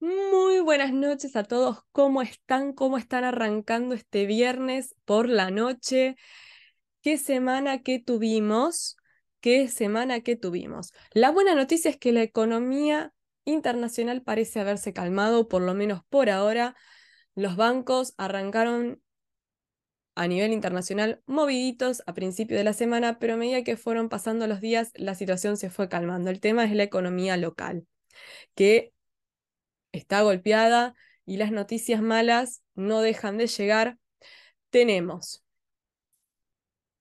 Muy buenas noches a todos. ¿Cómo están? ¿Cómo están arrancando este viernes por la noche? ¿Qué semana que tuvimos? ¿Qué semana que tuvimos? La buena noticia es que la economía internacional parece haberse calmado, por lo menos por ahora. Los bancos arrancaron a nivel internacional moviditos a principio de la semana, pero a medida que fueron pasando los días, la situación se fue calmando. El tema es la economía local, que está golpeada y las noticias malas no dejan de llegar. Tenemos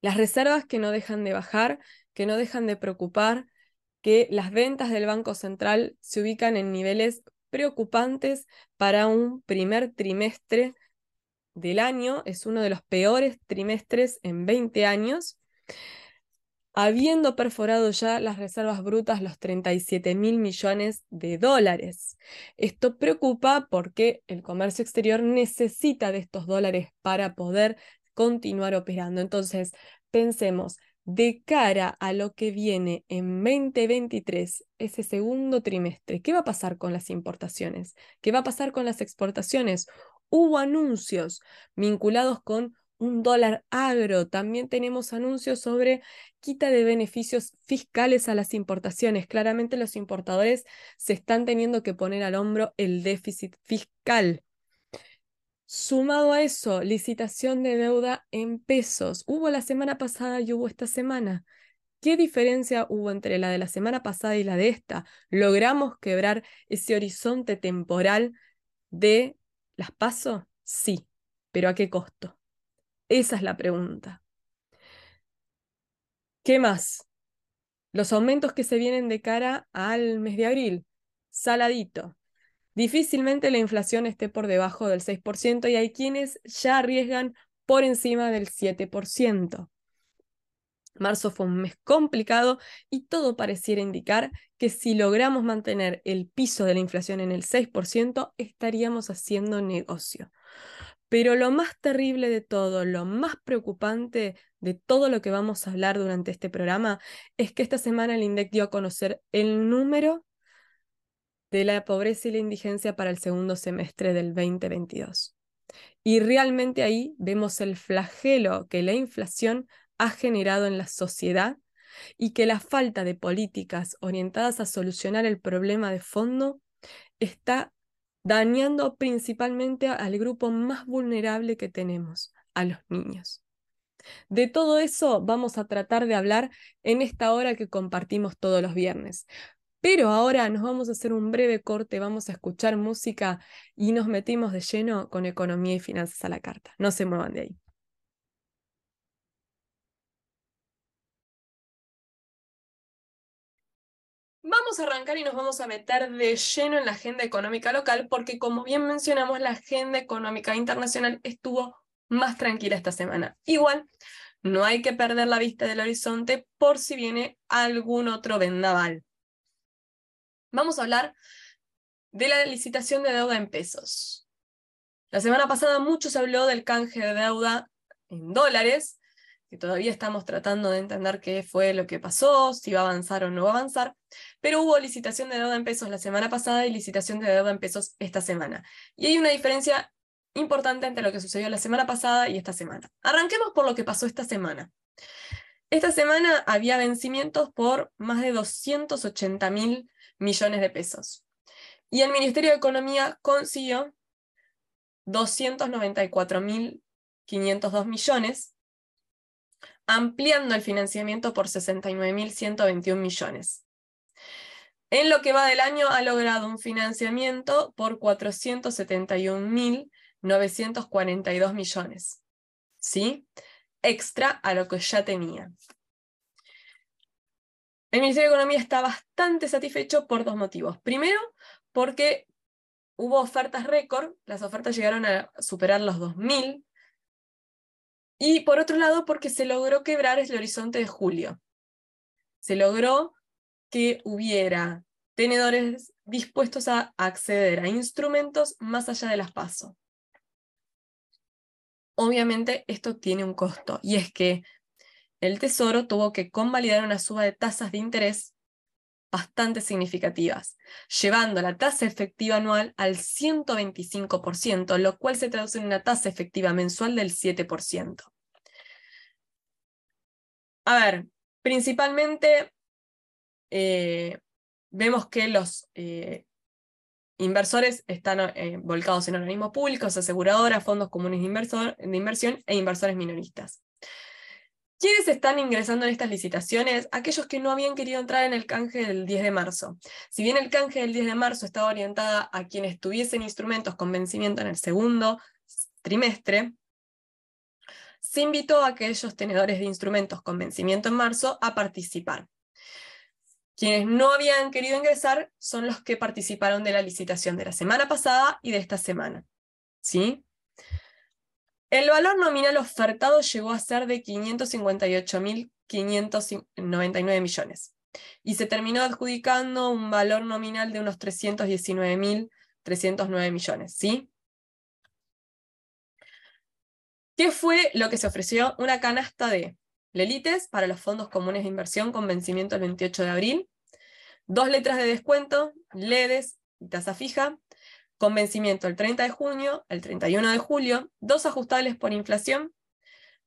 las reservas que no dejan de bajar, que no dejan de preocupar, que las ventas del Banco Central se ubican en niveles preocupantes para un primer trimestre del año, es uno de los peores trimestres en 20 años habiendo perforado ya las reservas brutas los 37 mil millones de dólares. Esto preocupa porque el comercio exterior necesita de estos dólares para poder continuar operando. Entonces, pensemos, de cara a lo que viene en 2023, ese segundo trimestre, ¿qué va a pasar con las importaciones? ¿Qué va a pasar con las exportaciones? Hubo anuncios vinculados con un dólar agro. También tenemos anuncios sobre quita de beneficios fiscales a las importaciones. Claramente los importadores se están teniendo que poner al hombro el déficit fiscal. Sumado a eso, licitación de deuda en pesos. Hubo la semana pasada y hubo esta semana. ¿Qué diferencia hubo entre la de la semana pasada y la de esta? ¿Logramos quebrar ese horizonte temporal de las pasos? Sí, pero ¿a qué costo? Esa es la pregunta. ¿Qué más? Los aumentos que se vienen de cara al mes de abril. Saladito. Difícilmente la inflación esté por debajo del 6% y hay quienes ya arriesgan por encima del 7%. Marzo fue un mes complicado y todo pareciera indicar que si logramos mantener el piso de la inflación en el 6%, estaríamos haciendo negocio. Pero lo más terrible de todo, lo más preocupante de todo lo que vamos a hablar durante este programa, es que esta semana el INDEC dio a conocer el número de la pobreza y la indigencia para el segundo semestre del 2022. Y realmente ahí vemos el flagelo que la inflación ha generado en la sociedad y que la falta de políticas orientadas a solucionar el problema de fondo está dañando principalmente al grupo más vulnerable que tenemos, a los niños. De todo eso vamos a tratar de hablar en esta hora que compartimos todos los viernes. Pero ahora nos vamos a hacer un breve corte, vamos a escuchar música y nos metimos de lleno con economía y finanzas a la carta. No se muevan de ahí. Vamos a arrancar y nos vamos a meter de lleno en la agenda económica local porque como bien mencionamos, la agenda económica internacional estuvo más tranquila esta semana. Igual, no hay que perder la vista del horizonte por si viene algún otro vendaval. Vamos a hablar de la licitación de deuda en pesos. La semana pasada mucho se habló del canje de deuda en dólares que todavía estamos tratando de entender qué fue lo que pasó, si va a avanzar o no va a avanzar, pero hubo licitación de deuda en pesos la semana pasada y licitación de deuda en pesos esta semana. Y hay una diferencia importante entre lo que sucedió la semana pasada y esta semana. Arranquemos por lo que pasó esta semana. Esta semana había vencimientos por más de 280 mil millones de pesos. Y el Ministerio de Economía consiguió 294 mil 502 millones ampliando el financiamiento por 69.121 millones. En lo que va del año ha logrado un financiamiento por 471.942 millones. ¿Sí? Extra a lo que ya tenía. El Ministerio de Economía está bastante satisfecho por dos motivos. Primero, porque hubo ofertas récord, las ofertas llegaron a superar los 2.000 y por otro lado, porque se logró quebrar el horizonte de julio. Se logró que hubiera tenedores dispuestos a acceder a instrumentos más allá de las PASO. Obviamente esto tiene un costo y es que el Tesoro tuvo que convalidar una suba de tasas de interés bastante significativas, llevando la tasa efectiva anual al 125%, lo cual se traduce en una tasa efectiva mensual del 7%. A ver, principalmente eh, vemos que los eh, inversores están eh, volcados en organismos públicos, aseguradoras, fondos comunes de, de inversión e inversores minoristas. ¿Quiénes están ingresando en estas licitaciones? Aquellos que no habían querido entrar en el canje del 10 de marzo. Si bien el canje del 10 de marzo estaba orientada a quienes tuviesen instrumentos con vencimiento en el segundo trimestre, se invitó a aquellos tenedores de instrumentos con vencimiento en marzo a participar. Quienes no habían querido ingresar son los que participaron de la licitación de la semana pasada y de esta semana. ¿Sí? El valor nominal ofertado llegó a ser de 558.599 millones y se terminó adjudicando un valor nominal de unos 319.309 millones, ¿sí? ¿Qué fue lo que se ofreció? Una canasta de Lelites para los fondos comunes de inversión con vencimiento el 28 de abril, dos letras de descuento, LEDES y tasa fija, con vencimiento el 30 de junio, el 31 de julio, dos ajustables por inflación,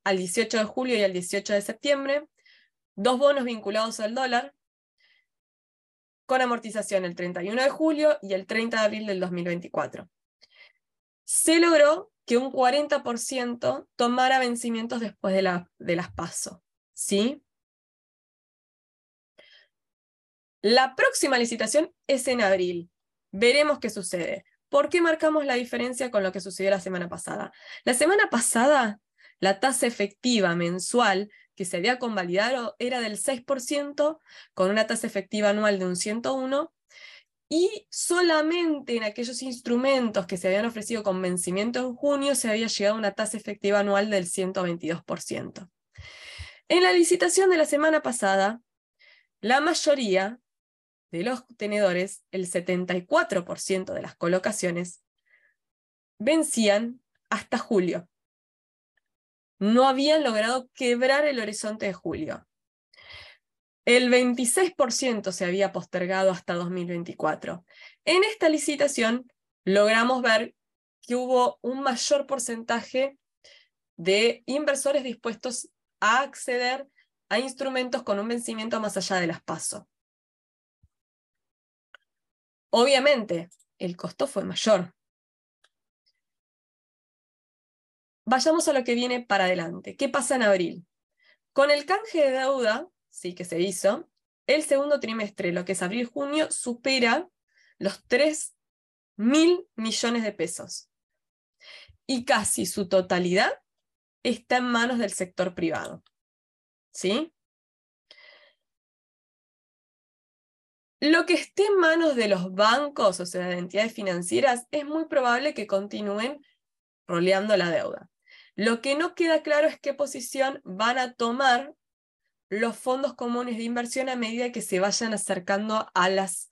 al 18 de julio y al 18 de septiembre, dos bonos vinculados al dólar, con amortización el 31 de julio y el 30 de abril del 2024. Se logró que un 40% tomara vencimientos después de, la, las PASO. ¿sí? La próxima licitación es en abril. Veremos qué sucede. ¿Por qué marcamos la diferencia con lo que sucedió la semana pasada? La semana pasada, la tasa efectiva mensual que se había convalidado era del 6%, con una tasa efectiva anual de un 101, y solamente en aquellos instrumentos que se habían ofrecido con vencimiento en junio se había llegado a una tasa efectiva anual del 122%. En la licitación de la semana pasada, la mayoría de los tenedores, el 74% de las colocaciones vencían hasta julio. No habían logrado quebrar el horizonte de julio. El 26% se había postergado hasta 2024. En esta licitación logramos ver que hubo un mayor porcentaje de inversores dispuestos a acceder a instrumentos con un vencimiento más allá de las PASO. Obviamente, el costo fue mayor. Vayamos a lo que viene para adelante. ¿Qué pasa en abril? Con el canje de deuda, sí que se hizo, el segundo trimestre, lo que es abril-junio, supera los 3 mil millones de pesos. Y casi su totalidad está en manos del sector privado. ¿Sí? Lo que esté en manos de los bancos, o sea, de entidades financieras, es muy probable que continúen roleando la deuda. Lo que no queda claro es qué posición van a tomar los fondos comunes de inversión a medida que se vayan acercando a las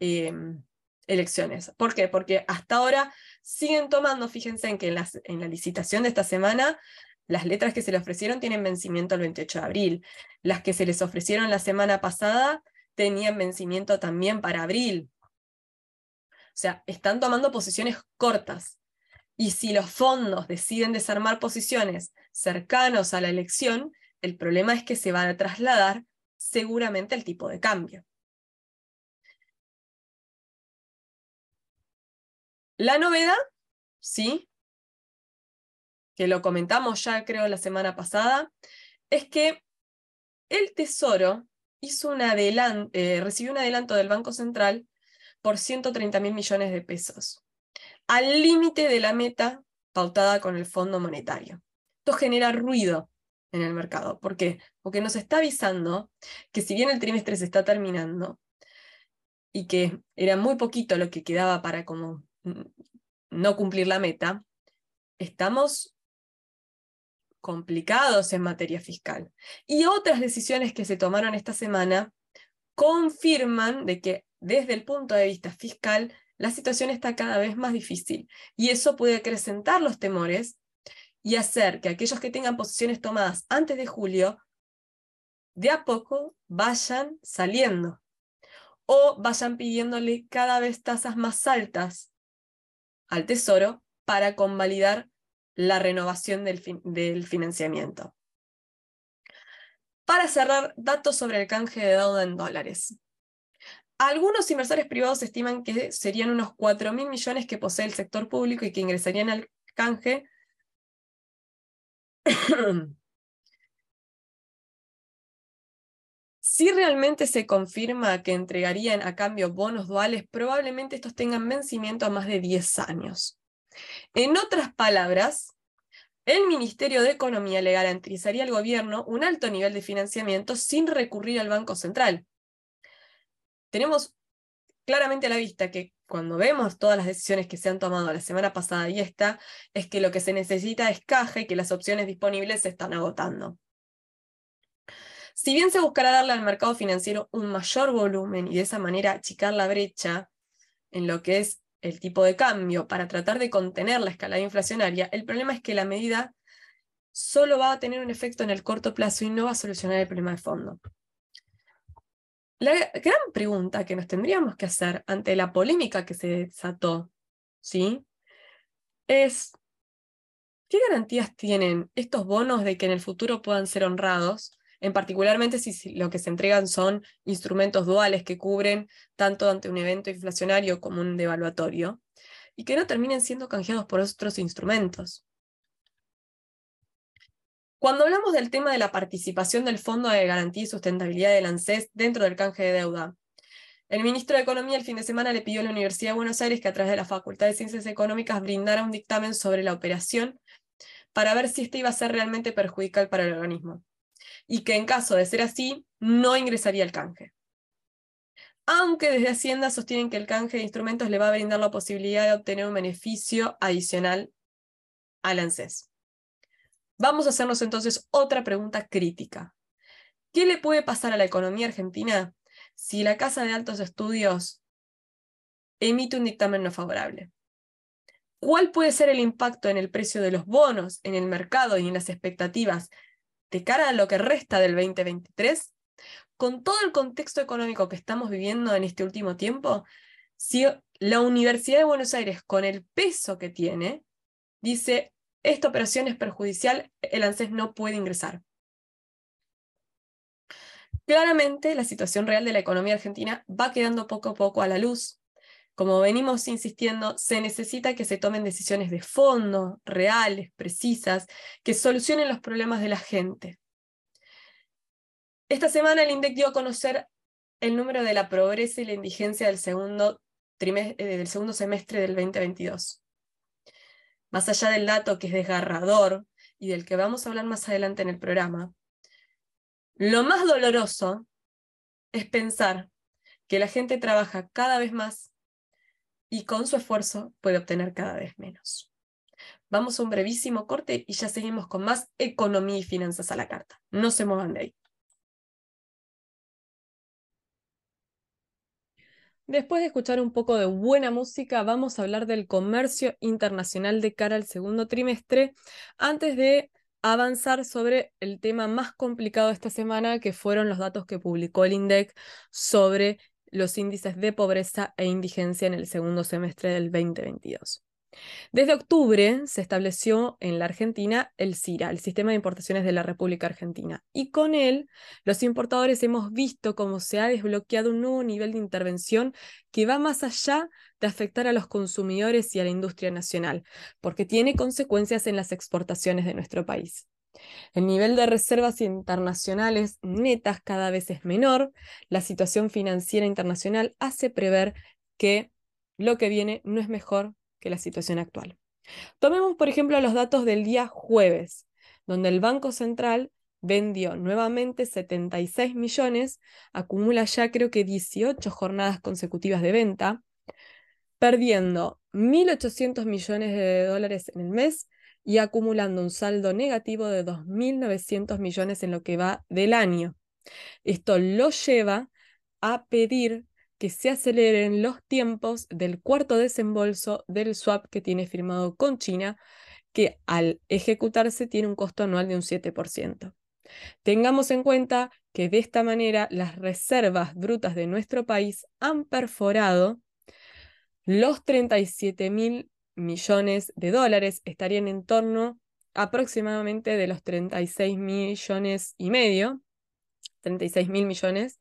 em, elecciones. ¿Por qué? Porque hasta ahora siguen tomando, fíjense en que en, en la licitación de esta semana, las letras que se le ofrecieron tienen vencimiento el 28 de abril. Las que se les ofrecieron la semana pasada tenían vencimiento también para abril. O sea, están tomando posiciones cortas. Y si los fondos deciden desarmar posiciones cercanos a la elección, el problema es que se van a trasladar seguramente el tipo de cambio. La novedad, sí, que lo comentamos ya creo la semana pasada, es que el Tesoro hizo un eh, recibió un adelanto del Banco Central por 130 mil millones de pesos, al límite de la meta pautada con el Fondo Monetario. Esto genera ruido en el mercado. ¿Por qué? Porque nos está avisando que si bien el trimestre se está terminando y que era muy poquito lo que quedaba para como no cumplir la meta, estamos complicados en materia fiscal. Y otras decisiones que se tomaron esta semana confirman de que desde el punto de vista fiscal la situación está cada vez más difícil y eso puede acrecentar los temores y hacer que aquellos que tengan posiciones tomadas antes de julio de a poco vayan saliendo. o vayan pidiéndole cada vez tasas más altas al Tesoro para convalidar la renovación del, del financiamiento. Para cerrar, datos sobre el canje de deuda en dólares. Algunos inversores privados estiman que serían unos 4 mil millones que posee el sector público y que ingresarían al canje Si realmente se confirma que entregarían a cambio bonos duales, probablemente estos tengan vencimiento a más de 10 años. En otras palabras, el Ministerio de Economía le garantizaría al gobierno un alto nivel de financiamiento sin recurrir al Banco Central. Tenemos claramente a la vista que cuando vemos todas las decisiones que se han tomado la semana pasada y esta, es que lo que se necesita es caja y que las opciones disponibles se están agotando. Si bien se buscará darle al mercado financiero un mayor volumen y de esa manera achicar la brecha en lo que es el tipo de cambio para tratar de contener la escalada inflacionaria, el problema es que la medida solo va a tener un efecto en el corto plazo y no va a solucionar el problema de fondo. La gran pregunta que nos tendríamos que hacer ante la polémica que se desató, ¿sí? Es, ¿qué garantías tienen estos bonos de que en el futuro puedan ser honrados en particularmente si lo que se entregan son instrumentos duales que cubren tanto ante un evento inflacionario como un devaluatorio, y que no terminen siendo canjeados por otros instrumentos. Cuando hablamos del tema de la participación del Fondo de Garantía y Sustentabilidad del ANSES dentro del canje de deuda, el ministro de Economía el fin de semana le pidió a la Universidad de Buenos Aires que a través de la Facultad de Ciencias Económicas brindara un dictamen sobre la operación para ver si éste iba a ser realmente perjudicial para el organismo y que en caso de ser así, no ingresaría el canje. Aunque desde Hacienda sostienen que el canje de instrumentos le va a brindar la posibilidad de obtener un beneficio adicional al ANSES. Vamos a hacernos entonces otra pregunta crítica. ¿Qué le puede pasar a la economía argentina si la Casa de Altos Estudios emite un dictamen no favorable? ¿Cuál puede ser el impacto en el precio de los bonos, en el mercado y en las expectativas de cara a lo que resta del 2023, con todo el contexto económico que estamos viviendo en este último tiempo, si la Universidad de Buenos Aires, con el peso que tiene, dice, esta operación es perjudicial, el ANSES no puede ingresar. Claramente, la situación real de la economía argentina va quedando poco a poco a la luz como venimos insistiendo, se necesita que se tomen decisiones de fondo, reales, precisas, que solucionen los problemas de la gente. Esta semana el INDEC dio a conocer el número de la pobreza y la indigencia del segundo, eh, del segundo semestre del 2022. Más allá del dato que es desgarrador y del que vamos a hablar más adelante en el programa, lo más doloroso es pensar que la gente trabaja cada vez más y con su esfuerzo puede obtener cada vez menos. Vamos a un brevísimo corte y ya seguimos con más economía y finanzas a la carta. No se muevan de ahí. Después de escuchar un poco de buena música, vamos a hablar del comercio internacional de cara al segundo trimestre, antes de avanzar sobre el tema más complicado de esta semana, que fueron los datos que publicó el INDEC sobre los índices de pobreza e indigencia en el segundo semestre del 2022. Desde octubre se estableció en la Argentina el CIRA, el Sistema de Importaciones de la República Argentina, y con él los importadores hemos visto cómo se ha desbloqueado un nuevo nivel de intervención que va más allá de afectar a los consumidores y a la industria nacional, porque tiene consecuencias en las exportaciones de nuestro país. El nivel de reservas internacionales netas cada vez es menor. La situación financiera internacional hace prever que lo que viene no es mejor que la situación actual. Tomemos, por ejemplo, los datos del día jueves, donde el Banco Central vendió nuevamente 76 millones, acumula ya creo que 18 jornadas consecutivas de venta, perdiendo 1.800 millones de dólares en el mes y acumulando un saldo negativo de 2.900 millones en lo que va del año. Esto lo lleva a pedir que se aceleren los tiempos del cuarto desembolso del swap que tiene firmado con China, que al ejecutarse tiene un costo anual de un 7%. Tengamos en cuenta que de esta manera las reservas brutas de nuestro país han perforado los 37 mil millones de dólares, estarían en torno aproximadamente de los 36 millones y medio, 36 mil millones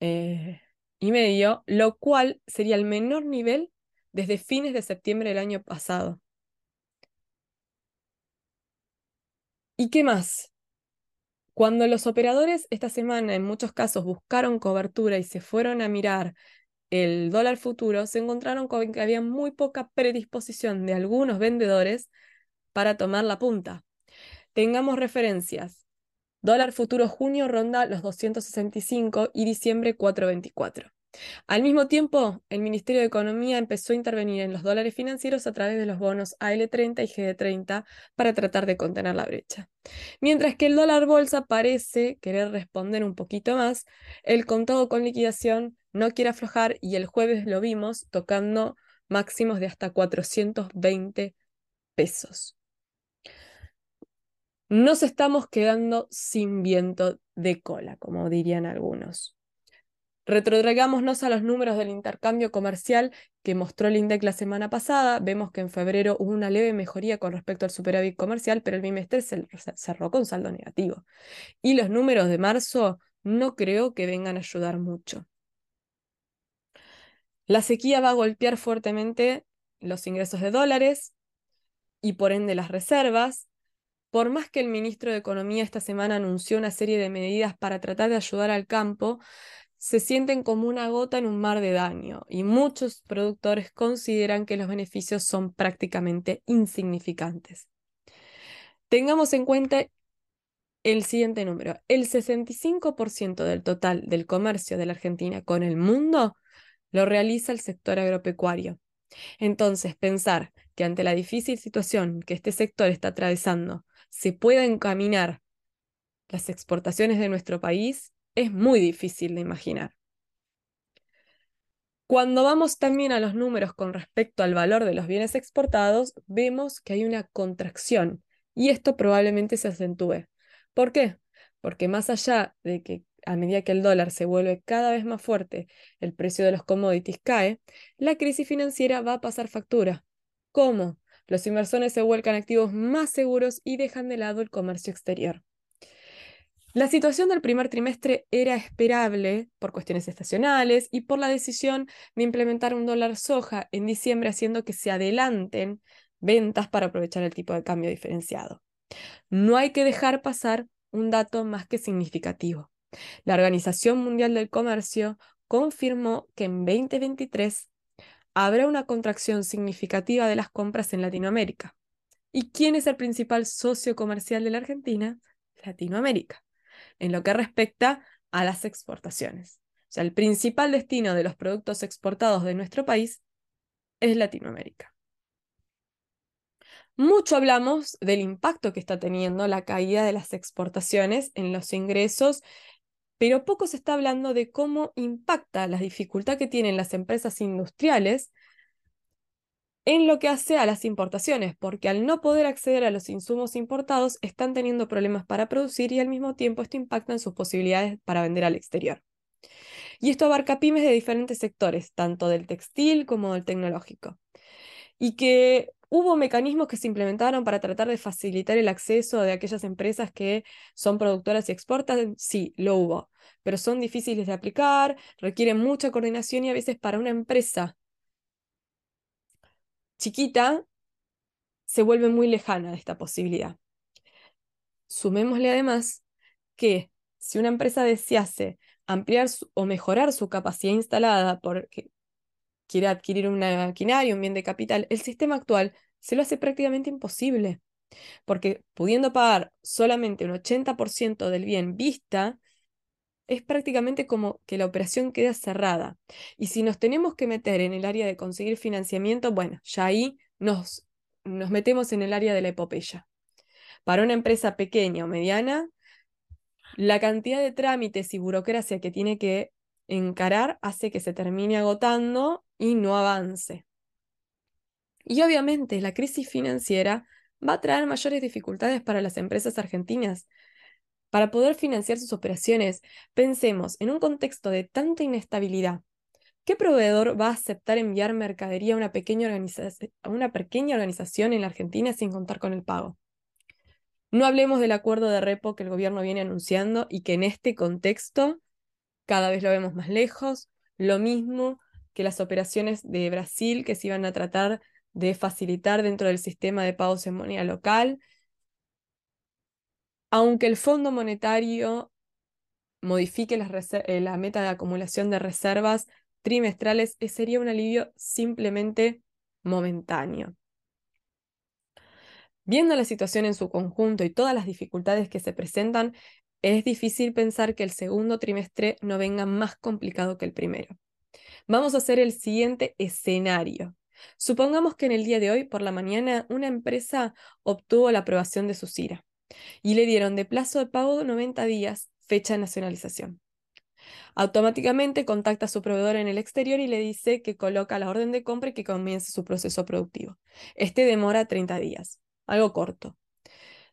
eh, y medio, lo cual sería el menor nivel desde fines de septiembre del año pasado. ¿Y qué más? Cuando los operadores esta semana en muchos casos buscaron cobertura y se fueron a mirar el dólar futuro, se encontraron con que había muy poca predisposición de algunos vendedores para tomar la punta. Tengamos referencias. Dólar futuro junio ronda los 265 y diciembre 424. Al mismo tiempo, el Ministerio de Economía empezó a intervenir en los dólares financieros a través de los bonos AL30 y GD30 para tratar de contener la brecha. Mientras que el dólar bolsa parece querer responder un poquito más, el contado con liquidación no quiere aflojar y el jueves lo vimos tocando máximos de hasta 420 pesos. Nos estamos quedando sin viento de cola, como dirían algunos. Retrotraigámonos a los números del intercambio comercial que mostró el INDEC la semana pasada. Vemos que en febrero hubo una leve mejoría con respecto al superávit comercial, pero el bimestre se cerró con saldo negativo. Y los números de marzo no creo que vengan a ayudar mucho. La sequía va a golpear fuertemente los ingresos de dólares y por ende las reservas. Por más que el ministro de Economía esta semana anunció una serie de medidas para tratar de ayudar al campo, se sienten como una gota en un mar de daño y muchos productores consideran que los beneficios son prácticamente insignificantes. Tengamos en cuenta el siguiente número. El 65% del total del comercio de la Argentina con el mundo lo realiza el sector agropecuario. Entonces, pensar que ante la difícil situación que este sector está atravesando, se pueda encaminar las exportaciones de nuestro país es muy difícil de imaginar. Cuando vamos también a los números con respecto al valor de los bienes exportados, vemos que hay una contracción y esto probablemente se acentúe. ¿Por qué? Porque más allá de que a medida que el dólar se vuelve cada vez más fuerte, el precio de los commodities cae, la crisis financiera va a pasar factura. ¿Cómo? Los inversores se vuelcan activos más seguros y dejan de lado el comercio exterior. La situación del primer trimestre era esperable por cuestiones estacionales y por la decisión de implementar un dólar soja en diciembre, haciendo que se adelanten ventas para aprovechar el tipo de cambio diferenciado. No hay que dejar pasar un dato más que significativo. La Organización Mundial del Comercio confirmó que en 2023 habrá una contracción significativa de las compras en Latinoamérica. ¿Y quién es el principal socio comercial de la Argentina? Latinoamérica, en lo que respecta a las exportaciones. O sea, el principal destino de los productos exportados de nuestro país es Latinoamérica. Mucho hablamos del impacto que está teniendo la caída de las exportaciones en los ingresos pero poco se está hablando de cómo impacta la dificultad que tienen las empresas industriales en lo que hace a las importaciones, porque al no poder acceder a los insumos importados están teniendo problemas para producir y al mismo tiempo esto impacta en sus posibilidades para vender al exterior. Y esto abarca pymes de diferentes sectores, tanto del textil como del tecnológico. Y que ¿Hubo mecanismos que se implementaron para tratar de facilitar el acceso de aquellas empresas que son productoras y exportan? Sí, lo hubo, pero son difíciles de aplicar, requieren mucha coordinación y a veces para una empresa chiquita se vuelve muy lejana de esta posibilidad. Sumémosle además que si una empresa desease ampliar o mejorar su capacidad instalada porque quiere adquirir una maquinaria, un bien de capital, el sistema actual se lo hace prácticamente imposible, porque pudiendo pagar solamente un 80% del bien vista, es prácticamente como que la operación queda cerrada. Y si nos tenemos que meter en el área de conseguir financiamiento, bueno, ya ahí nos, nos metemos en el área de la epopeya. Para una empresa pequeña o mediana, la cantidad de trámites y burocracia que tiene que encarar hace que se termine agotando y no avance. Y obviamente la crisis financiera va a traer mayores dificultades para las empresas argentinas, para poder financiar sus operaciones. Pensemos, en un contexto de tanta inestabilidad, ¿qué proveedor va a aceptar enviar mercadería a una pequeña, organización en la Argentina sin contar con el pago? No hablemos del acuerdo de repo que el gobierno viene anunciando y que en este contexto cada vez lo vemos más lejos. Lo mismo que las operaciones de Brasil que se iban a tratar de facilitar dentro del sistema de pagos en moneda local. Aunque el Fondo Monetario modifique eh, la meta de acumulación de reservas trimestrales, eh, sería un alivio simplemente momentáneo. Viendo la situación en su conjunto y todas las dificultades que se presentan, es difícil pensar que el segundo trimestre no venga más complicado que el primero. Vamos a hacer el siguiente escenario. Supongamos que en el día de hoy, por la mañana, una empresa obtuvo la aprobación de su CIRA y le dieron de plazo de pago 90 días, fecha de nacionalización. Automáticamente contacta a su proveedor en el exterior y le dice que coloca la orden de compra y que comience su proceso productivo. Este demora 30 días, algo corto.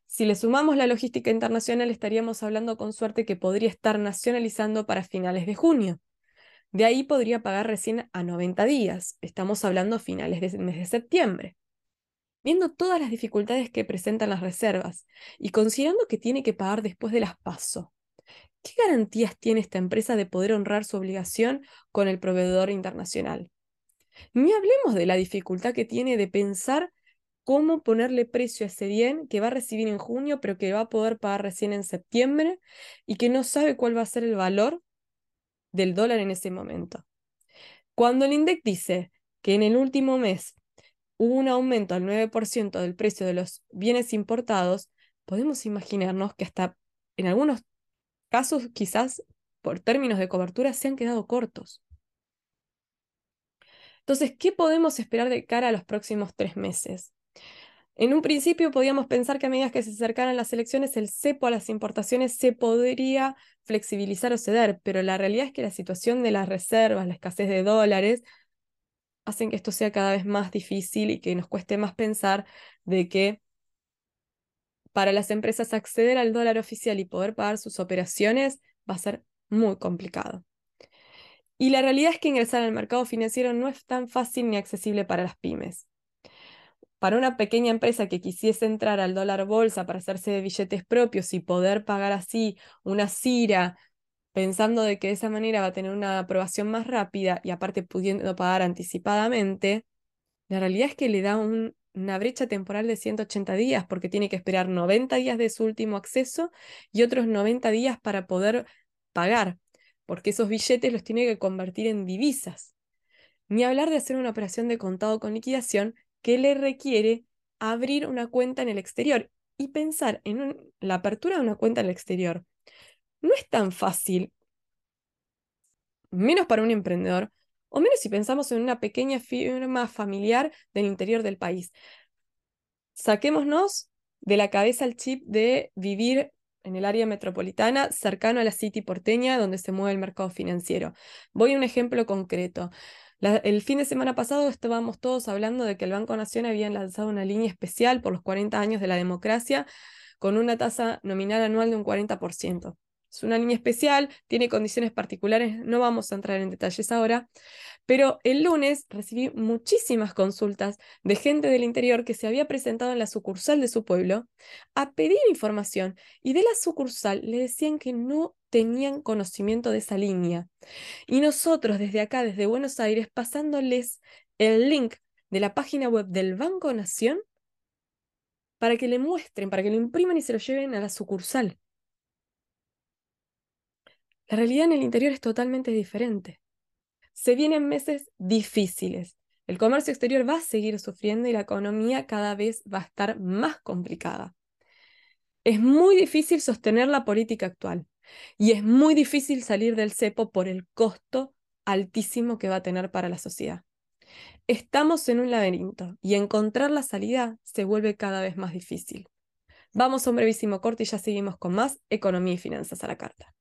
Si le sumamos la logística internacional, estaríamos hablando con suerte que podría estar nacionalizando para finales de junio. De ahí podría pagar recién a 90 días. Estamos hablando finales del mes de septiembre. Viendo todas las dificultades que presentan las reservas y considerando que tiene que pagar después de las PASO, ¿qué garantías tiene esta empresa de poder honrar su obligación con el proveedor internacional? Ni hablemos de la dificultad que tiene de pensar cómo ponerle precio a ese bien que va a recibir en junio, pero que va a poder pagar recién en septiembre y que no sabe cuál va a ser el valor del dólar en ese momento. Cuando el INDEC dice que en el último mes hubo un aumento al 9% del precio de los bienes importados, podemos imaginarnos que hasta en algunos casos quizás por términos de cobertura se han quedado cortos. Entonces, ¿qué podemos esperar de cara a los próximos tres meses? En un principio podíamos pensar que a medida que se acercaran las elecciones, el cepo a las importaciones se podría flexibilizar o ceder, pero la realidad es que la situación de las reservas, la escasez de dólares, hacen que esto sea cada vez más difícil y que nos cueste más pensar de que para las empresas acceder al dólar oficial y poder pagar sus operaciones va a ser muy complicado. Y la realidad es que ingresar al mercado financiero no es tan fácil ni accesible para las pymes para una pequeña empresa que quisiese entrar al dólar bolsa para hacerse de billetes propios y poder pagar así una CIRA, pensando de que de esa manera va a tener una aprobación más rápida y aparte pudiendo pagar anticipadamente, la realidad es que le da una brecha temporal de 180 días porque tiene que esperar 90 días de su último acceso y otros 90 días para poder pagar, porque esos billetes los tiene que convertir en divisas. Ni hablar de hacer una operación de contado con liquidación que le requiere abrir una cuenta en el exterior y pensar en la apertura de una cuenta en el exterior. No es tan fácil, menos para un emprendedor, o menos si pensamos en una pequeña firma familiar del interior del país. Saquémonos de la cabeza el chip de vivir en el área metropolitana, cercano a la City porteña, donde se mueve el mercado financiero. Voy a un ejemplo concreto el fin de semana pasado estábamos todos hablando de que el Banco Nación había lanzado una línea especial por los 40 años de la democracia con una tasa nominal anual de un 40%. Es una línea especial, tiene condiciones particulares, no vamos a entrar en detalles ahora, pero el lunes recibí muchísimas consultas de gente del interior que se había presentado en la sucursal de su pueblo a pedir información y de la sucursal le decían que no tenían conocimiento de esa línea. Y nosotros desde acá, desde Buenos Aires, pasándoles el link de la página web del Banco Nación para que le muestren, para que lo impriman y se lo lleven a la sucursal. La realidad en el interior es totalmente diferente. Se vienen meses difíciles. El comercio exterior va a seguir sufriendo y la economía cada vez va a estar más complicada. Es muy difícil sostener la política actual y es muy difícil salir del cepo por el costo altísimo que va a tener para la sociedad. Estamos en un laberinto y encontrar la salida se vuelve cada vez más difícil. Vamos a un brevísimo corte y ya seguimos con más economía y finanzas a la carta.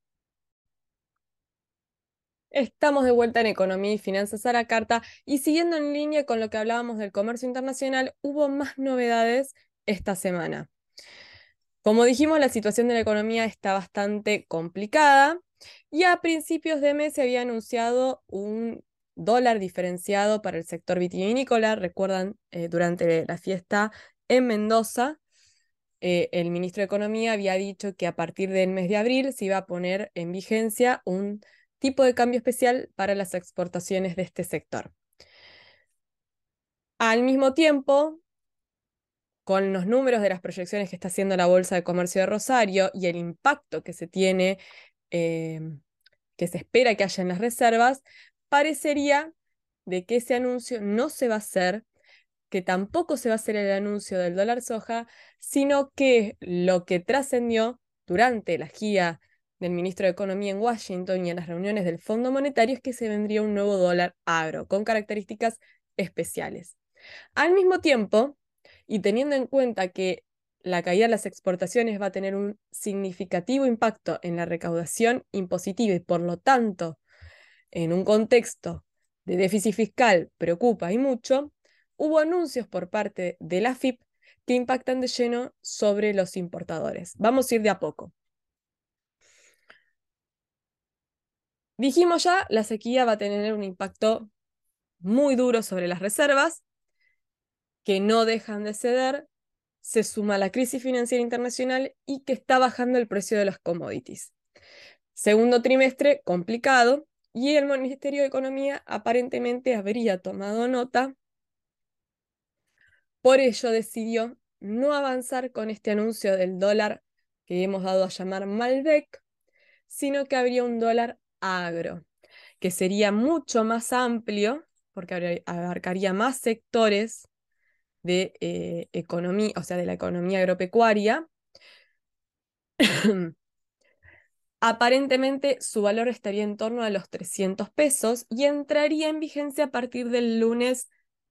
Estamos de vuelta en Economía y Finanzas a la Carta y siguiendo en línea con lo que hablábamos del comercio internacional, hubo más novedades esta semana. Como dijimos, la situación de la economía está bastante complicada y a principios de mes se había anunciado un dólar diferenciado para el sector vitivinícola. Recuerdan, eh, durante la fiesta en Mendoza, eh, el ministro de Economía había dicho que a partir del mes de abril se iba a poner en vigencia un tipo de cambio especial para las exportaciones de este sector. Al mismo tiempo, con los números de las proyecciones que está haciendo la Bolsa de Comercio de Rosario y el impacto que se tiene, em, que se espera que haya en las reservas, parecería de que ese anuncio no se va a hacer, que tampoco se va a hacer el anuncio del dólar soja, sino que lo que trascendió durante la gira del ministro de Economía en Washington y en las reuniones del Fondo Monetario es que se vendría un nuevo dólar agro con características especiales. Al mismo tiempo, y teniendo en cuenta que la caída de las exportaciones va a tener un significativo impacto en la recaudación impositiva y por lo tanto, en un contexto de déficit fiscal preocupa y mucho, hubo anuncios por parte de la FIP que impactan de lleno sobre los importadores. Vamos a ir de a poco. Dijimos ya, la sequía va a tener un impacto muy duro sobre las reservas que no dejan de ceder, se suma la crisis financiera internacional y que está bajando el precio de los commodities. Segundo trimestre complicado y el Ministerio de Economía aparentemente habría tomado nota. Por ello decidió no avanzar con este anuncio del dólar que hemos dado a llamar Malbec, sino que habría un dólar agro, que sería mucho más amplio porque abarcaría más sectores de eh, economía, o sea, de la economía agropecuaria, aparentemente su valor estaría en torno a los 300 pesos y entraría en vigencia a partir del lunes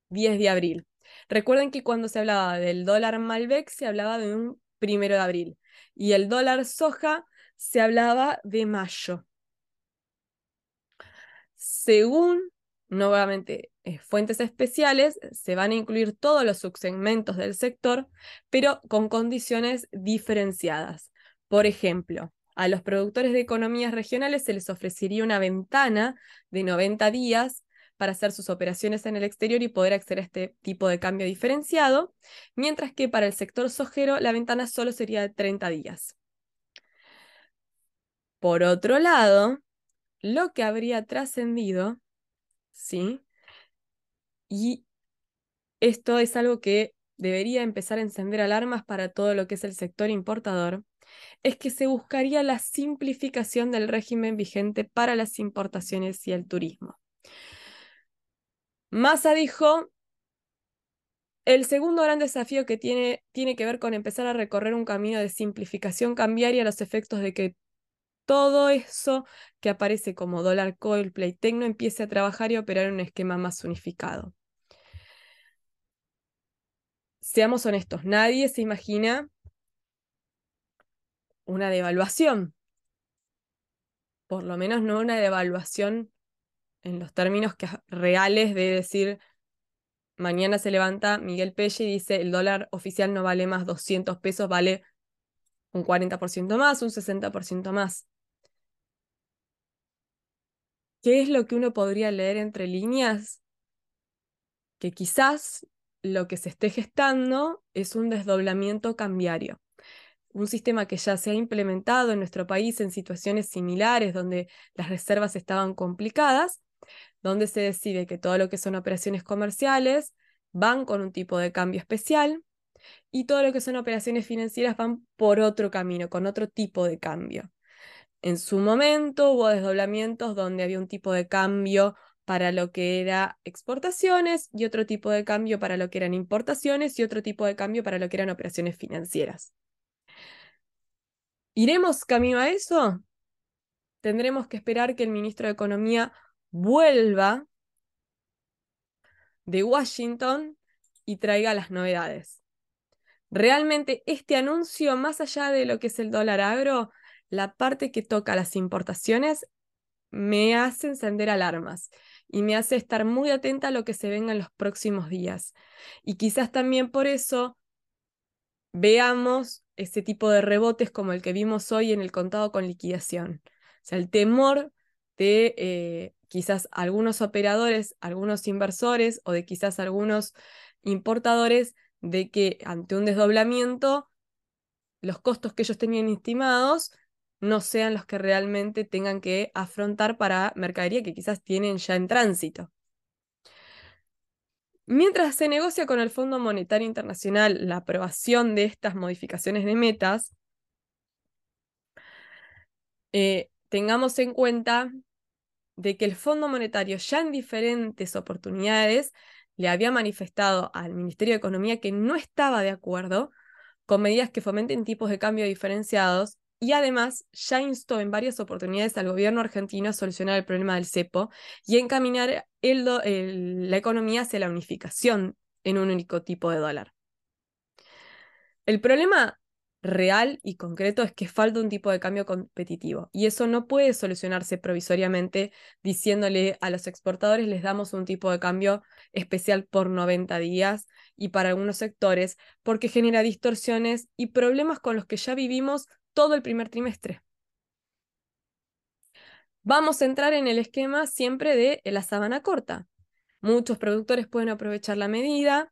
10 de abril. Recuerden que cuando se hablaba del dólar Malbec se hablaba de un primero de abril y el dólar soja se hablaba de mayo. Según nuevamente eh, fuentes especiales, se van a incluir todos los subsegmentos del sector, pero con condiciones diferenciadas. Por ejemplo, a los productores de economías regionales se les ofrecería una ventana de 90 días para hacer sus operaciones en el exterior y poder acceder a este tipo de cambio diferenciado, mientras que para el sector sojero la ventana solo sería de 30 días. Por otro lado, lo que habría trascendido ¿sí? Y esto es algo que debería empezar a encender alarmas para todo lo que es el sector importador, es que se buscaría la simplificación del régimen vigente para las importaciones y el turismo. Massa dijo, el segundo gran desafío que tiene, tiene que ver con empezar a recorrer un camino de simplificación cambiaria los efectos de que todo eso que aparece como dólar Coldplay Tecno empiece a trabajar y operar en un esquema más unificado. Seamos honestos, nadie se imagina una devaluación, por lo menos no una devaluación en los términos reales de decir, mañana se levanta Miguel Pelle y dice, el dólar oficial no vale más 200 pesos, vale un 40% más, un 60% más. ¿Qué es lo que uno podría leer entre líneas? Que quizás lo que se esté gestando es un desdoblamiento cambiario. Un sistema que ya se ha implementado en nuestro país en situaciones similares donde las reservas estaban complicadas, donde se decide que todo lo que son operaciones comerciales van con un tipo de cambio especial y todo lo que son operaciones financieras van por otro camino, con otro tipo de cambio. En su momento hubo desdoblamientos donde había un tipo de cambio para lo que era exportaciones y otro tipo de cambio para lo que eran importaciones y otro tipo de cambio para lo que eran operaciones financieras. ¿Iremos camino a eso? Tendremos que esperar que el ministro de Economía vuelva de Washington y traiga las novedades. Realmente este anuncio, más allá de lo que es el dólar agro, la parte que toca las importaciones me hace encender alarmas y me hace estar muy atenta a lo que se venga en los próximos días. Y quizás también por eso veamos ese tipo de rebotes como el que vimos hoy en el contado con liquidación. O sea, el temor de eh, quizás algunos operadores, algunos inversores o de quizás algunos importadores de que ante un desdoblamiento los costos que ellos tenían estimados no sean los que realmente tengan que afrontar para mercadería que quizás tienen ya en tránsito. Mientras se negocia con el Fondo Monetario Internacional la aprobación de estas modificaciones de metas, eh, tengamos en cuenta de que el Fondo Monetario ya en diferentes oportunidades le había manifestado al Ministerio de Economía que no estaba de acuerdo con medidas que fomenten tipos de cambio diferenciados y además ya instó en varias oportunidades al gobierno argentino a solucionar el problema del cepo y encaminar la economía hacia la unificación en un único tipo de dólar. El problema real y concreto es que falta un tipo de cambio competitivo y eso no puede solucionarse provisoriamente diciéndole a los exportadores les damos un tipo de cambio especial por 90 días y para algunos sectores porque genera distorsiones y problemas con los que ya vivimos todo el primer trimestre. Vamos a entrar en el esquema siempre de la sábana corta. Muchos productores pueden aprovechar la medida,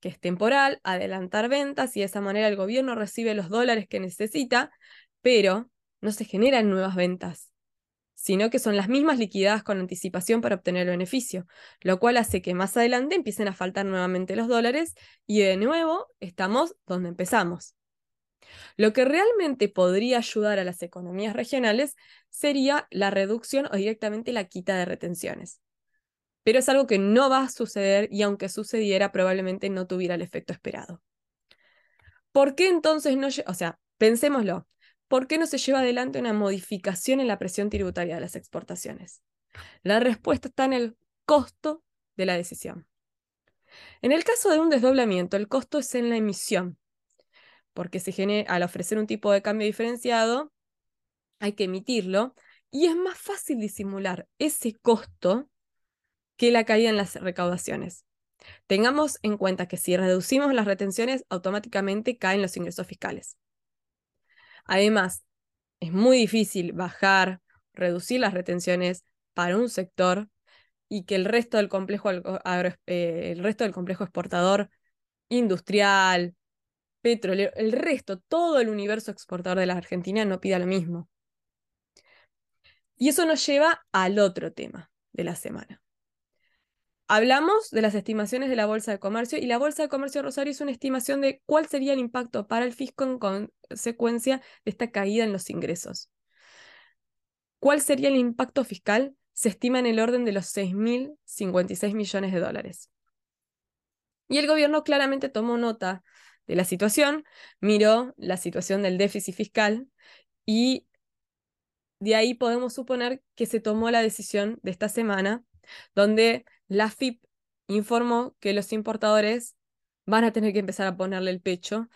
que es temporal, adelantar ventas y de esa manera el gobierno recibe los dólares que necesita, pero no se generan nuevas ventas, sino que son las mismas liquidadas con anticipación para obtener el beneficio, lo cual hace que más adelante empiecen a faltar nuevamente los dólares y de nuevo estamos donde empezamos. Lo que realmente podría ayudar a las economías regionales sería la reducción o directamente la quita de retenciones. Pero es algo que no va a suceder y aunque sucediera probablemente no tuviera el efecto esperado. ¿Por qué entonces no, o sea, ¿por qué no se lleva adelante una modificación en la presión tributaria de las exportaciones? La respuesta está en el costo de la decisión. En el caso de un desdoblamiento, el costo es en la emisión, porque se genera, al ofrecer un tipo de cambio diferenciado, hay que emitirlo, y es más fácil disimular ese costo que la caída en las recaudaciones. Tengamos en cuenta que si reducimos las retenciones, automáticamente caen los ingresos fiscales. Además, es muy difícil bajar, reducir las retenciones para un sector y que el resto del complejo, eh, el resto del complejo exportador industrial, petróleo, el resto, todo el universo exportador de la Argentina no pida lo mismo. Y eso nos lleva al otro tema de la semana. Hablamos de las estimaciones de la Bolsa de Comercio y la Bolsa de Comercio Rosario es una estimación de cuál sería el impacto para el fisco en consecuencia de esta caída en los ingresos. ¿Cuál sería el impacto fiscal? Se estima en el orden de los 6.056 millones de dólares. Y el gobierno claramente tomó nota de la situación, miró la situación del déficit fiscal y de ahí podemos suponer que se tomó la decisión de esta semana, donde la FIP informó que los importadores van a tener que empezar a ponerle el pecho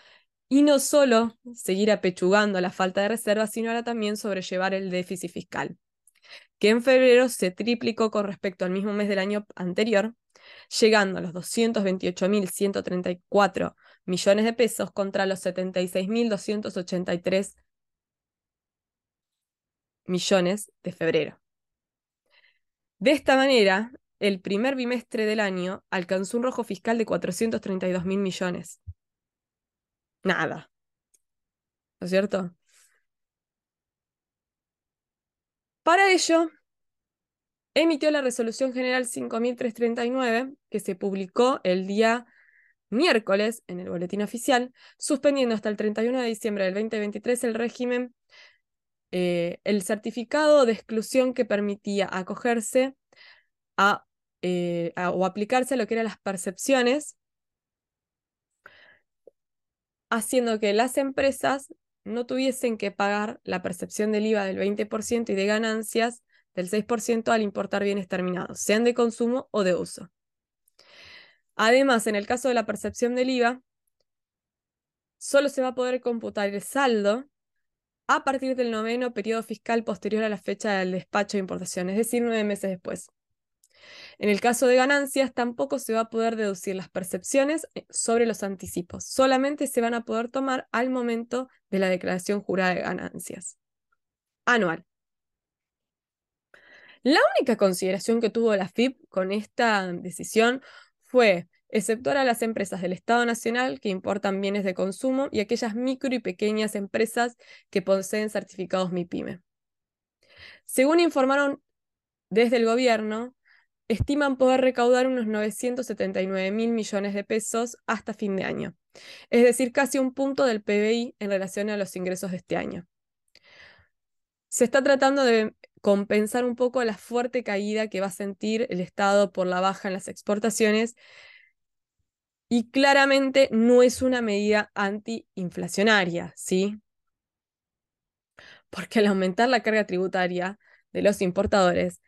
y no solo seguir apechugando la falta de reservas, sino ahora también sobrellevar el déficit fiscal, que en febrero se triplicó con respecto al mismo mes del año anterior, llegando a los 228.134 millones de pesos contra los 76.283 millones de febrero. De esta manera, el primer bimestre del año alcanzó un rojo fiscal de 432 mil millones. Nada. ¿No es cierto? Para ello, emitió la Resolución General 5339, que se publicó el día miércoles en el boletín oficial, suspendiendo hasta el 31 de diciembre del 2023 el régimen, eh, el certificado de exclusión que permitía acogerse eh, a, o aplicarse a lo que eran las percepciones, haciendo que las empresas no tuviesen que pagar la percepción del IVA del 20% y de ganancias del 6% al importar bienes terminados, sean de consumo o de uso. Además, en el caso de la percepción del IVA, solo se va a poder computar el saldo a partir del noveno periodo fiscal posterior a la fecha del despacho de importación, es decir, nueve meses después. En el caso de ganancias, tampoco se va a poder deducir las percepciones eh, sobre los anticipos, solamente se van a poder tomar al momento de la declaración jurada de ganancias anual. La única consideración que tuvo la FIP con esta decisión fue exceptuar a las empresas del Estado Nacional que importan bienes de consumo y aquellas micro y pequeñas empresas que poseen certificados MIPYME. Según informaron desde el gobierno, estiman poder recaudar unos 979 mil millones de pesos hasta fin de año, es decir, casi un punto del PBI en relación a los ingresos de este año. Se está tratando de compensar un poco la fuerte caída que va a sentir el Estado por la baja en las exportaciones y claramente no es una medida antiinflacionaria, ¿sí? Porque al aumentar la carga tributaria de los importadores,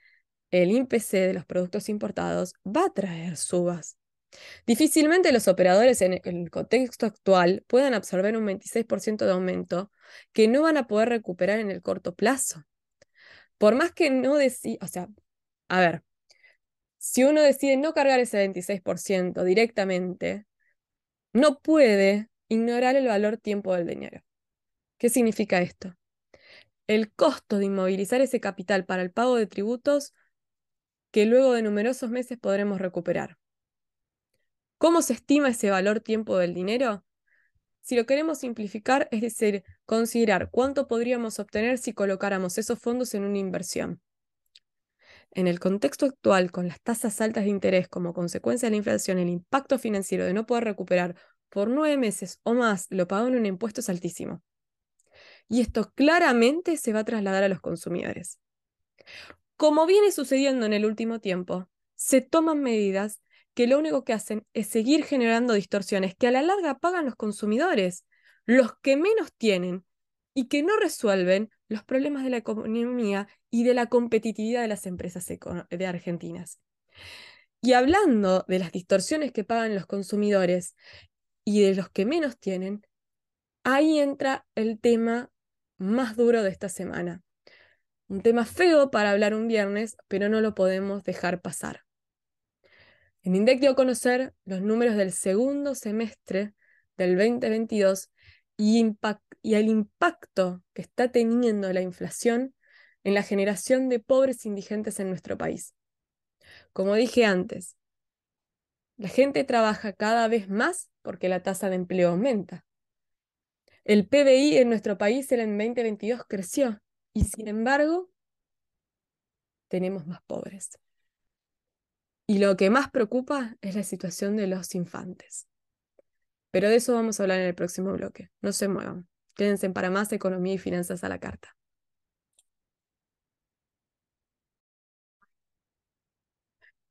el IPC de los productos importados va a traer subas. Difícilmente los operadores en el contexto actual puedan absorber un 26% de aumento que no van a poder recuperar en el corto plazo. Por más que no decida, o sea, a ver, si uno decide no cargar ese 26% directamente, no puede ignorar el valor tiempo del dinero. ¿Qué significa esto? El costo de inmovilizar ese capital para el pago de tributos que luego de numerosos meses podremos recuperar. ¿Cómo se estima ese valor tiempo del dinero? Si lo queremos simplificar, es decir, considerar cuánto podríamos obtener si colocáramos esos fondos en una inversión. En el contexto actual, con las tasas altas de interés como consecuencia de la inflación, el impacto financiero de no poder recuperar por nueve meses o más lo pagado en un impuesto es altísimo. Y esto claramente se va a trasladar a los consumidores. Como viene sucediendo en el último tiempo, se toman medidas que lo único que hacen es seguir generando distorsiones que a la larga pagan los consumidores, los que menos tienen y que no resuelven los problemas de la economía y de la competitividad de las empresas de argentinas. Y hablando de las distorsiones que pagan los consumidores y de los que menos tienen, ahí entra el tema más duro de esta semana. Un tema feo para hablar un viernes, pero no lo podemos dejar pasar. El INDEC dio a conocer los números del segundo semestre del 2022 y, y el impacto que está teniendo la inflación en la generación de pobres indigentes en nuestro país. Como dije antes, la gente trabaja cada vez más porque la tasa de empleo aumenta. El PBI en nuestro país en el 2022 creció y sin embargo tenemos más pobres. Y lo que más preocupa es la situación de los infantes. Pero de eso vamos a hablar en el próximo bloque. No se muevan. Quédense para más economía y finanzas a la carta.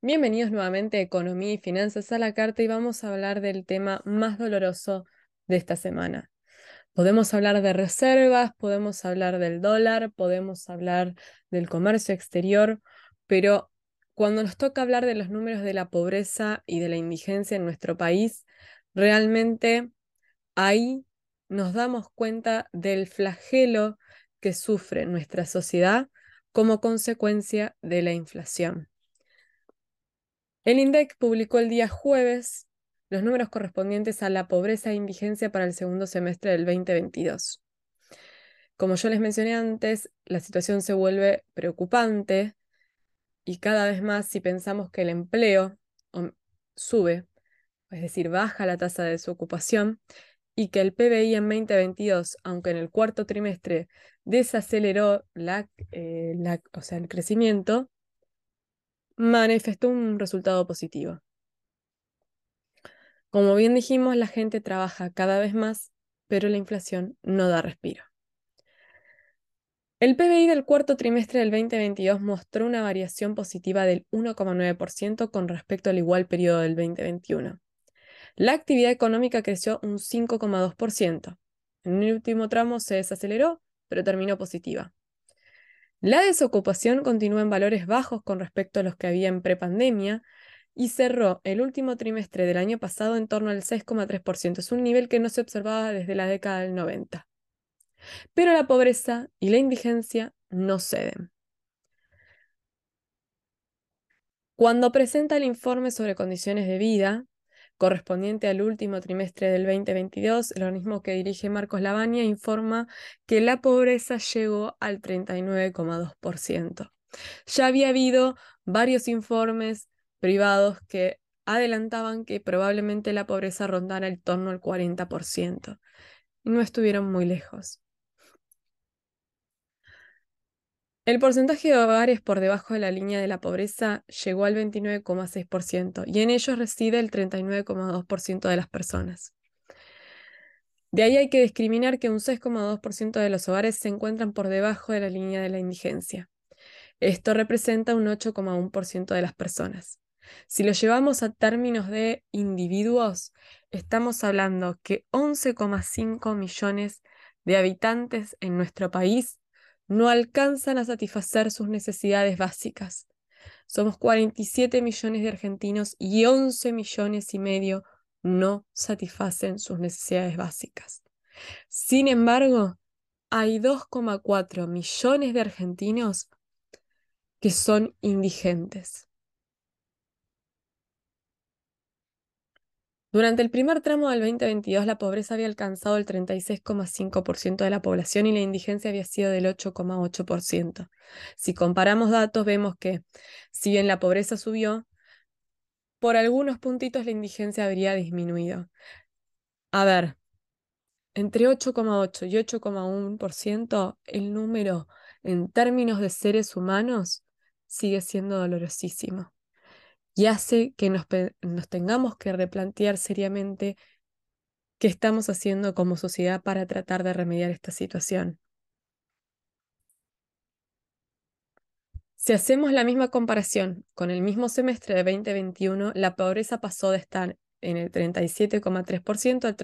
Bienvenidos nuevamente a Economía y Finanzas a la Carta y vamos a hablar del tema más doloroso de esta semana. Podemos hablar de reservas, podemos hablar del dólar, podemos hablar del comercio exterior, pero cuando nos toca hablar de los números de la pobreza y de la indigencia en nuestro país, realmente ahí nos damos cuenta del flagelo que sufre nuestra sociedad como consecuencia de la inflación. El INDEC publicó el día jueves los números correspondientes a la pobreza e indigencia para el segundo semestre del 2022. Como yo les mencioné antes, la situación se vuelve preocupante y cada vez más si pensamos que el empleo sube, es decir, baja la tasa de desocupación, y que el PBI en 2022, aunque en el cuarto trimestre desaceleró la, eh, o sea, el crecimiento, manifestó un resultado positivo. Como bien dijimos, la gente trabaja cada vez más, pero la inflación no da respiro. El PBI del cuarto trimestre del 2022 mostró una variación positiva del 1,9% con respecto al igual periodo del 2021. La actividad económica creció un 5,2%. En el último tramo se desaceleró, pero terminó positiva. La desocupación continúa en valores bajos con respecto a los que había en prepandemia y cerró el último trimestre del año pasado en torno al 6,3%. Es un nivel que no se observaba desde la década del 90. Pero la pobreza y la indigencia no ceden. Cuando presenta el informe sobre condiciones de vida, correspondiente al último trimestre del 2022, el organismo que dirige Marcos Lavagna informa que la pobreza llegó al 39,2%. Ya había habido varios informes privados que adelantaban que probablemente la pobreza rondara el torno al 40%. Y no estuvieron muy lejos. El porcentaje de hogares por debajo de la línea de la pobreza llegó al 29,6% y en ellos reside el 39,2% de las personas. De ahí hay que discriminar que un 6,2% de los hogares se encuentran por debajo de la línea de la indigencia. Esto representa un 8,1% de las personas. Si lo llevamos a términos de individuos, estamos hablando que 11,5 millones de habitantes en nuestro país no alcanzan a satisfacer sus necesidades básicas. Somos 47 millones de argentinos y 11 millones y medio no satisfacen sus necesidades básicas. Sin embargo, hay 2,4 millones de argentinos que son indigentes. Durante el primer tramo del 2022, la pobreza había alcanzado el 36,5% de la población y la indigencia había sido del 8,8%. Si comparamos datos, vemos que si bien la pobreza subió, por algunos puntitos la indigencia habría disminuido. A ver, entre 8,8 y 8,1%, el número en términos de seres humanos sigue siendo dolorosísimo y hace que nos, tengamos que replantear seriamente qué estamos haciendo como sociedad para tratar de remediar esta situación. Si hacemos la misma comparación con el mismo semestre de 2021, la pobreza pasó de estar en el 37,3% al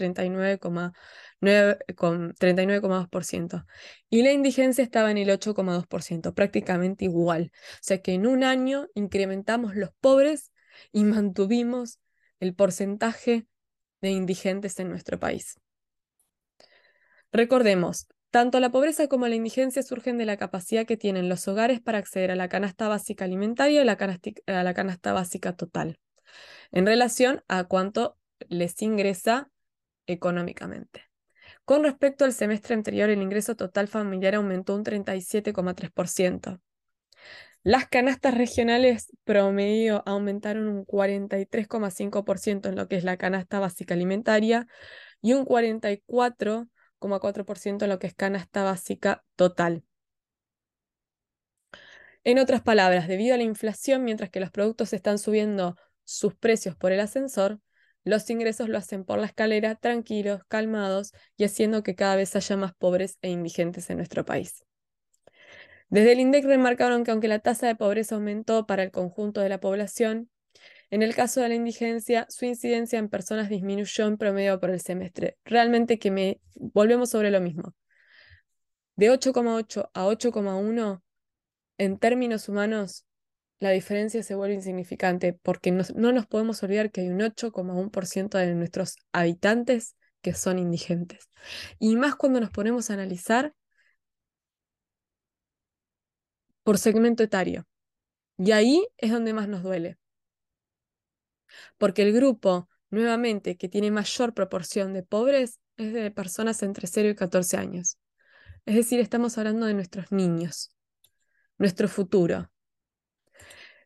39,2%. Y la indigencia estaba en el 8,2%, prácticamente igual. O sea que en un año incrementamos los pobres y mantuvimos el porcentaje de indigentes en nuestro país. Recordemos, tanto la pobreza como la indigencia surgen de la capacidad que tienen los hogares para acceder a la canasta básica alimentaria y a la canasta básica total en relación a cuánto les ingresa económicamente. Con respecto al semestre anterior, el ingreso total familiar aumentó un 37,3%. Las canastas regionales promedio aumentaron un 43,5% en lo que es la canasta básica alimentaria y un 44,4% en lo que es canasta básica total. En otras palabras, debido a la inflación, mientras que los productos están subiendo sus precios por el ascensor, los ingresos lo hacen por la escalera tranquilos, calmados y haciendo que cada vez haya más pobres e indigentes en nuestro país. Desde el INDEC remarcaron que aunque la tasa de pobreza aumentó para el conjunto de la población, en el caso de la indigencia, su incidencia en personas disminuyó en promedio por el semestre. Realmente que me volvemos sobre lo mismo. De 8,8 a 8,1, en términos humanos, la diferencia se vuelve insignificante porque no nos podemos olvidar que hay un 8,1% de nuestros habitantes que son indigentes. Y más cuando nos ponemos a analizar por segmento etario. Y ahí es donde más nos duele. Porque el grupo, nuevamente, que tiene mayor proporción de pobres es de personas entre 0 y 14 años. Es decir, estamos hablando de nuestros niños, nuestro futuro,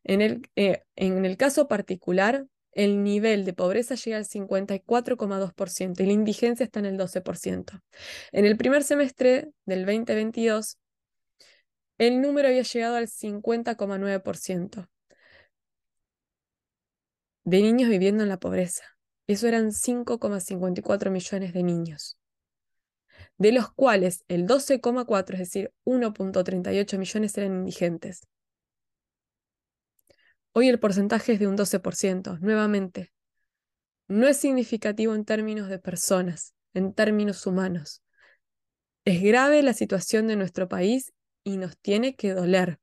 en el, eh, en el caso particular, el nivel de pobreza llega al 54,2% y la indigencia está en el 12%. En el primer semestre del 2022, el número había llegado al 50,9% de niños viviendo en la pobreza. Eso eran 5,54 millones de niños, de los cuales el 12,4, es decir, 1,38 millones eran indigentes. Hoy el porcentaje es de un 12%, nuevamente. No es significativo en términos de personas, en términos humanos. Es grave la situación de nuestro país y nos tiene que doler.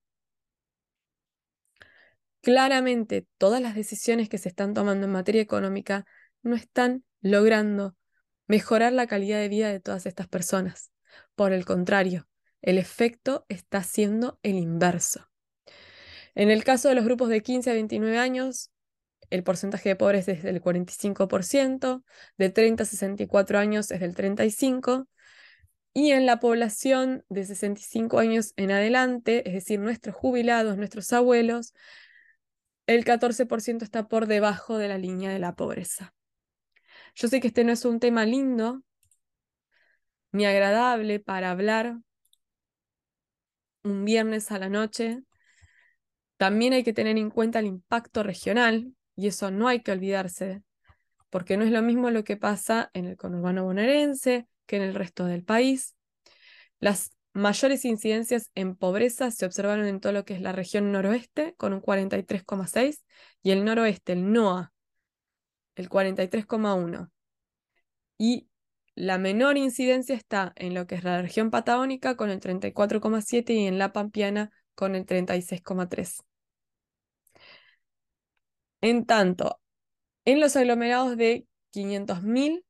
Claramente, todas las decisiones que se están tomando en materia económica no están logrando mejorar la calidad de vida de todas estas personas. Por el contrario, el efecto está siendo el inverso. En el caso de los grupos de 15 a 29 años, el porcentaje de pobres es del 45%, de 30 a 64 años es del 35%, y en la población de 65 años en adelante, es decir, nuestros jubilados, nuestros abuelos, el 14% está por debajo de la línea de la pobreza. Yo sé que este no es un tema lindo ni agradable para hablar un viernes a la noche. También hay que tener en cuenta el impacto regional, y eso no hay que olvidarse, porque no es lo mismo lo que pasa en el conurbano bonaerense que en el resto del país. Las mayores incidencias en pobreza se observaron en todo lo que es la región noroeste, con un 43,6, y el noroeste, el NOA, el 43,1. Y la menor incidencia está en lo que es la región patagónica con el 34,7 y en la pampiana con el 36,3. En tanto, en los aglomerados de 500.000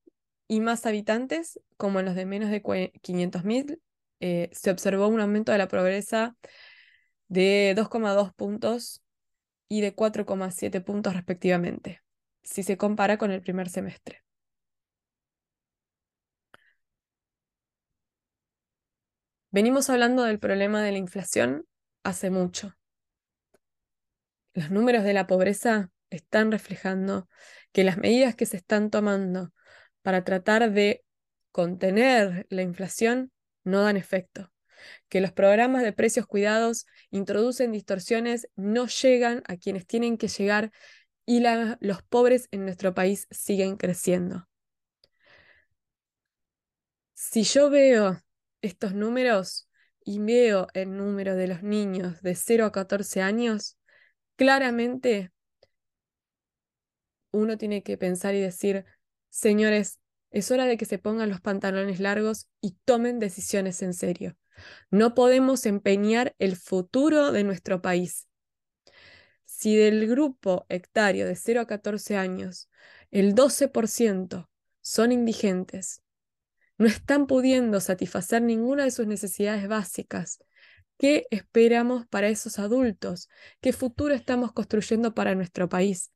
y más habitantes, como en los de menos de 500.000, eh, se observó un aumento de la pobreza de 2,2 puntos y de 4,7 puntos respectivamente, si se compara con el primer semestre. Venimos hablando del problema de la inflación hace mucho. Los números de la pobreza están reflejando que las medidas que se están tomando para tratar de contener la inflación no dan efecto, que los programas de precios cuidados introducen distorsiones, no llegan a quienes tienen que llegar y los pobres en nuestro país siguen creciendo. Si yo veo estos números y veo el número de los niños de 0 a 14 años, claramente uno tiene que pensar y decir, señores, es hora de que se pongan los pantalones largos y tomen decisiones en serio. No podemos empeñar el futuro de nuestro país. Si del grupo hectario de 0 a 14 años, el 12% son indigentes, no están pudiendo satisfacer ninguna de sus necesidades básicas, ¿qué esperamos para esos adultos? ¿Qué futuro estamos construyendo para nuestro país?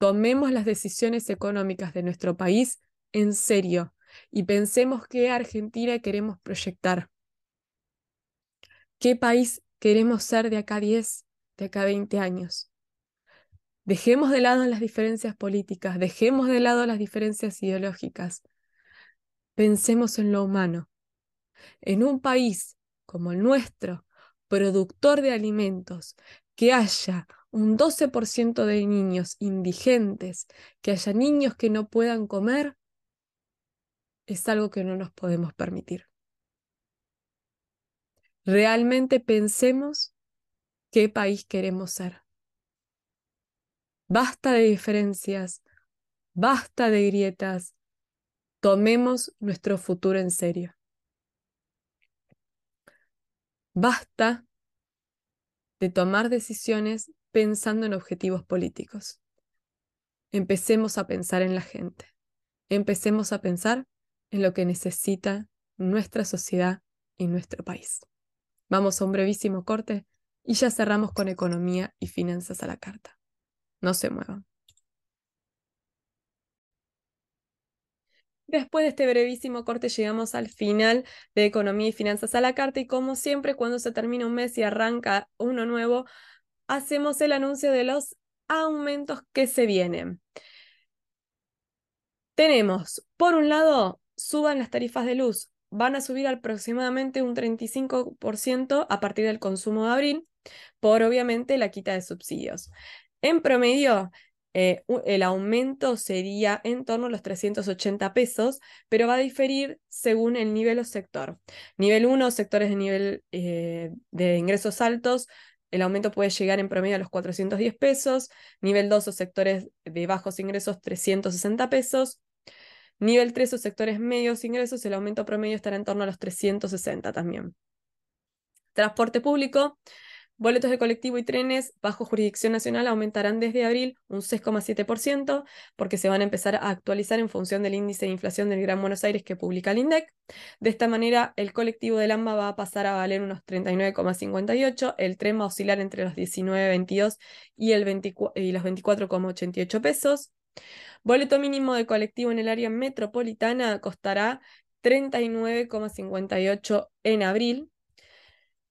Tomemos las decisiones económicas de nuestro país en serio y pensemos qué Argentina queremos proyectar. ¿Qué país queremos ser de acá 10, de acá 20 años? Dejemos de lado las diferencias políticas, dejemos de lado las diferencias ideológicas. Pensemos en lo humano. En un país como el nuestro, productor de alimentos, que haya un 12% de niños indigentes, que haya niños que no puedan comer, es algo que no nos podemos permitir. Realmente pensemos qué país queremos ser. Basta de diferencias, basta de grietas, tomemos nuestro futuro en serio. Basta de tomar decisiones pensando en objetivos políticos. Empecemos a pensar en la gente. Empecemos a pensar en lo que necesita nuestra sociedad y nuestro país. Vamos a un brevísimo corte y ya cerramos con economía y finanzas a la carta. No se muevan. Después de este brevísimo corte llegamos al final de Economía y Finanzas a la Carta y como siempre cuando se termina un mes y arranca uno nuevo, hacemos el anuncio de los aumentos que se vienen. Tenemos, por un lado, suban las tarifas de luz. Van a subir aproximadamente un 35% a partir del consumo de abril, por obviamente la quita de subsidios. En promedio, eh, el aumento sería en torno a los 380 pesos, pero va a diferir según el nivel o sector. Nivel 1, sectores de nivel eh, de ingresos altos, el aumento puede llegar en promedio a los 410 pesos. Nivel 2 o sectores de bajos ingresos, 360 pesos. Nivel 3 o sectores medios ingresos, el aumento promedio estará en torno a los 360 también. Transporte público Boletos de colectivo y trenes bajo jurisdicción nacional aumentarán desde abril un 6,7% porque se van a empezar a actualizar en función del índice de inflación del Gran Buenos Aires que publica el INDEC. De esta manera, el colectivo del AMBA va a pasar a valer unos 39,58, el tren va a oscilar entre los 19,22 y, y los 24,88 pesos. Boleto mínimo de colectivo en el área metropolitana costará 39,58 en abril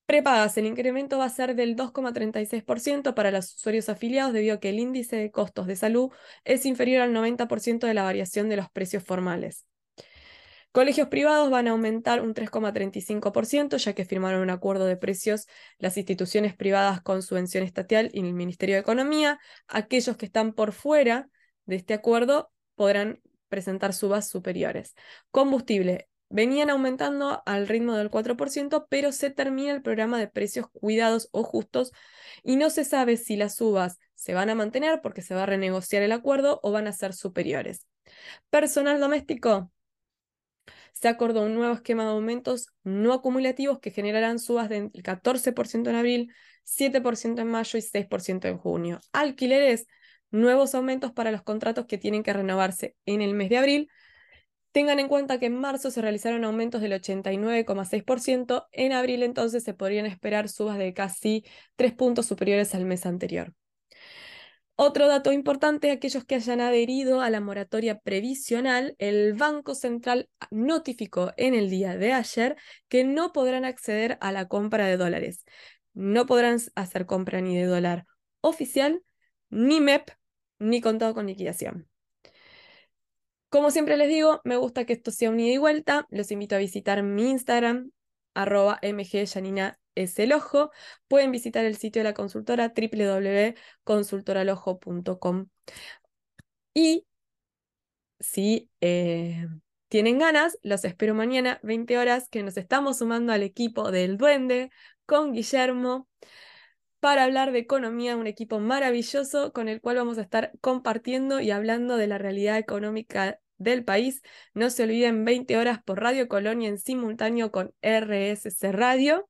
Prepagas, el incremento va a ser del 2,36% para los usuarios afiliados debido a que el índice de costos de salud es inferior al 90% de la variación de los precios formales. Colegios privados van a aumentar un 3,35%, ya que firmaron un acuerdo de precios las instituciones privadas con subvención estatal y el Ministerio de Economía. Aquellos que están por fuera de este acuerdo podrán presentar subas superiores. Combustible, venían aumentando al ritmo del 4%, pero se termina el programa de precios cuidados o justos y no se sabe si las subas se van a mantener porque se va a renegociar el acuerdo o van a ser superiores. Personal doméstico. Se acordó un nuevo esquema de aumentos no acumulativos que generarán subas del 14% en abril, 7% en mayo y 6% en junio. Alquileres, nuevos aumentos para los contratos que tienen que renovarse en el mes de abril, Tengan en cuenta que en marzo se realizaron aumentos del 89,6%, en abril entonces se podrían esperar subas de casi 3 puntos superiores al mes anterior. Otro dato importante, aquellos que hayan adherido a la moratoria previsional, el Banco Central notificó en el día de ayer que no podrán acceder a la compra de dólares. No podrán hacer compra ni de dólar oficial, ni MEP, ni contado con liquidación. Como siempre les digo, me gusta que esto sea un ida y vuelta. Los invito a visitar mi Instagram, arroba. Pueden visitar el sitio de la consultora www.consultoralojo.com. Y si eh, tienen ganas, los espero mañana, 20 horas, que nos estamos sumando al equipo del Duende con Guillermo para hablar de economía, un equipo maravilloso con el cual vamos a estar compartiendo y hablando de la realidad económica del país. No se olviden 20 horas por Radio Colonia en simultáneo con RSC Radio.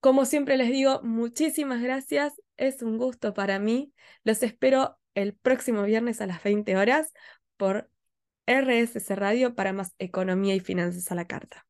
Como siempre les digo, muchísimas gracias. Es un gusto para mí. Los espero el próximo viernes a las 20 horas por RSC Radio para más economía y finanzas a la carta.